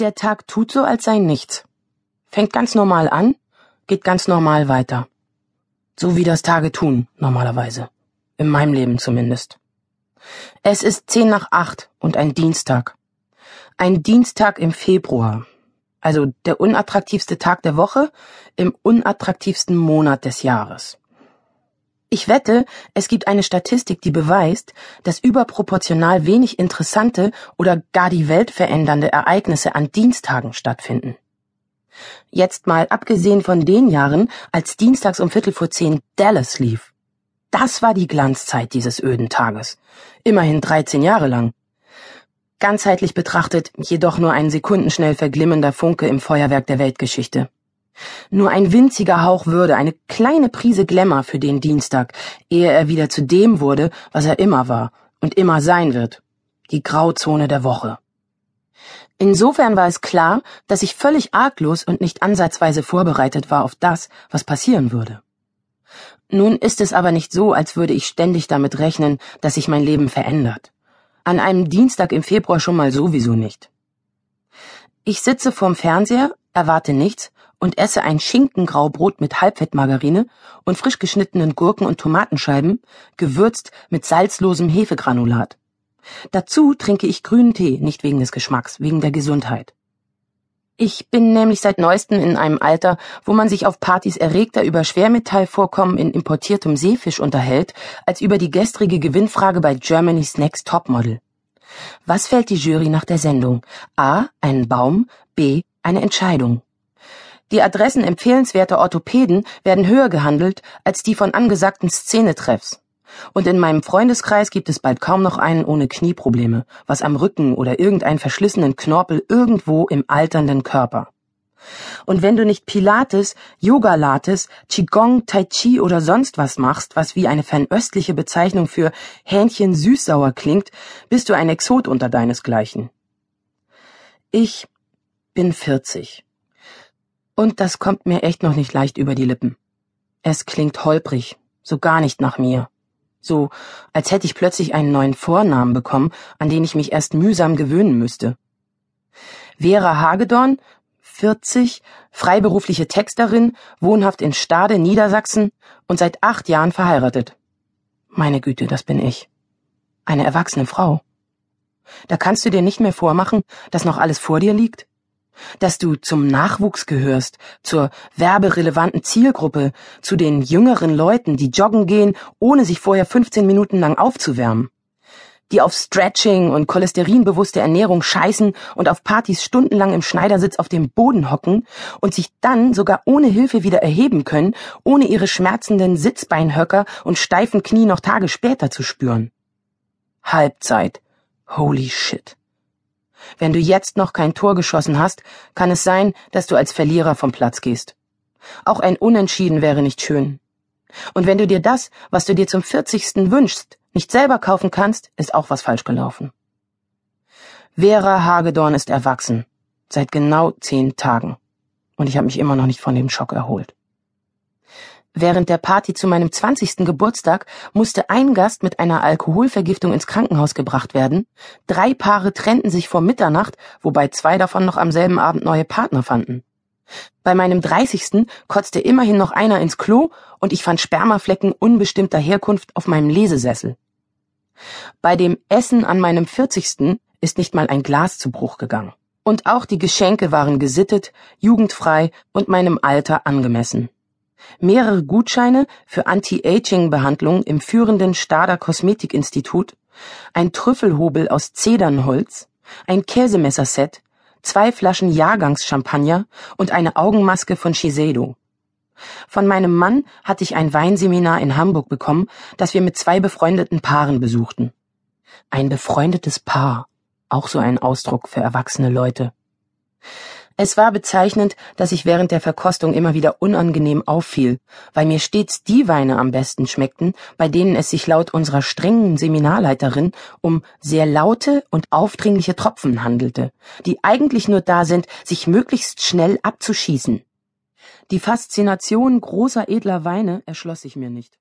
Der Tag tut so, als sei nichts. Fängt ganz normal an, geht ganz normal weiter. So wie das Tage tun, normalerweise. In meinem Leben zumindest. Es ist zehn nach acht und ein Dienstag. Ein Dienstag im Februar. Also der unattraktivste Tag der Woche im unattraktivsten Monat des Jahres. Ich wette, es gibt eine Statistik, die beweist, dass überproportional wenig interessante oder gar die Welt verändernde Ereignisse an Dienstagen stattfinden. Jetzt mal abgesehen von den Jahren, als dienstags um Viertel vor zehn Dallas lief. Das war die Glanzzeit dieses öden Tages. Immerhin 13 Jahre lang. Ganzheitlich betrachtet jedoch nur ein sekundenschnell verglimmender Funke im Feuerwerk der Weltgeschichte. Nur ein winziger Hauch Würde, eine kleine Prise Glamour für den Dienstag, ehe er wieder zu dem wurde, was er immer war und immer sein wird. Die Grauzone der Woche. Insofern war es klar, dass ich völlig arglos und nicht ansatzweise vorbereitet war auf das, was passieren würde. Nun ist es aber nicht so, als würde ich ständig damit rechnen, dass sich mein Leben verändert. An einem Dienstag im Februar schon mal sowieso nicht. Ich sitze vorm Fernseher, erwarte nichts und esse ein Schinkengraubrot mit Halbfettmargarine und frisch geschnittenen Gurken und Tomatenscheiben, gewürzt mit salzlosem Hefegranulat. Dazu trinke ich grünen Tee, nicht wegen des Geschmacks, wegen der Gesundheit. Ich bin nämlich seit neuestem in einem Alter, wo man sich auf Partys erregter über Schwermetallvorkommen in importiertem Seefisch unterhält, als über die gestrige Gewinnfrage bei Germany's Next Topmodel. Was fällt die Jury nach der Sendung? A. Einen Baum, B. Eine Entscheidung. Die Adressen empfehlenswerter Orthopäden werden höher gehandelt als die von angesagten Szenetreffs. Und in meinem Freundeskreis gibt es bald kaum noch einen ohne Knieprobleme, was am Rücken oder irgendeinen verschlissenen Knorpel irgendwo im alternden Körper. Und wenn du nicht Pilates, Yoga-Lates, Qigong, Tai Chi oder sonst was machst, was wie eine fernöstliche Bezeichnung für Hähnchen süßsauer klingt, bist du ein Exot unter deinesgleichen. Ich bin 40. Und das kommt mir echt noch nicht leicht über die Lippen. Es klingt holprig, so gar nicht nach mir. So, als hätte ich plötzlich einen neuen Vornamen bekommen, an den ich mich erst mühsam gewöhnen müsste. Vera Hagedorn, 40, freiberufliche Texterin, wohnhaft in Stade, Niedersachsen und seit acht Jahren verheiratet. Meine Güte, das bin ich. Eine erwachsene Frau. Da kannst du dir nicht mehr vormachen, dass noch alles vor dir liegt? Dass du zum Nachwuchs gehörst, zur werberelevanten Zielgruppe, zu den jüngeren Leuten, die joggen gehen, ohne sich vorher 15 Minuten lang aufzuwärmen, die auf Stretching und cholesterinbewusste Ernährung scheißen und auf Partys stundenlang im Schneidersitz auf dem Boden hocken und sich dann sogar ohne Hilfe wieder erheben können, ohne ihre schmerzenden Sitzbeinhöcker und steifen Knie noch Tage später zu spüren. Halbzeit. Holy shit. Wenn du jetzt noch kein Tor geschossen hast, kann es sein, dass du als Verlierer vom Platz gehst. Auch ein Unentschieden wäre nicht schön. Und wenn du dir das, was du dir zum vierzigsten wünschst, nicht selber kaufen kannst, ist auch was falsch gelaufen. Vera Hagedorn ist erwachsen. Seit genau zehn Tagen. Und ich habe mich immer noch nicht von dem Schock erholt. Während der Party zu meinem zwanzigsten Geburtstag musste ein Gast mit einer Alkoholvergiftung ins Krankenhaus gebracht werden. Drei Paare trennten sich vor Mitternacht, wobei zwei davon noch am selben Abend neue Partner fanden. Bei meinem dreißigsten kotzte immerhin noch einer ins Klo und ich fand Spermaflecken unbestimmter Herkunft auf meinem Lesesessel. Bei dem Essen an meinem vierzigsten ist nicht mal ein Glas zu Bruch gegangen. Und auch die Geschenke waren gesittet, jugendfrei und meinem Alter angemessen mehrere Gutscheine für Anti-Aging-Behandlung im führenden Stader Kosmetikinstitut, ein Trüffelhobel aus Zedernholz, ein Käsemesserset, zwei Flaschen Jahrgangschampagner und eine Augenmaske von Shiseido. Von meinem Mann hatte ich ein Weinseminar in Hamburg bekommen, das wir mit zwei befreundeten Paaren besuchten. Ein befreundetes Paar, auch so ein Ausdruck für erwachsene Leute. Es war bezeichnend, dass ich während der Verkostung immer wieder unangenehm auffiel, weil mir stets die Weine am besten schmeckten, bei denen es sich laut unserer strengen Seminarleiterin um sehr laute und aufdringliche Tropfen handelte, die eigentlich nur da sind, sich möglichst schnell abzuschießen. Die Faszination großer edler Weine erschloss sich mir nicht.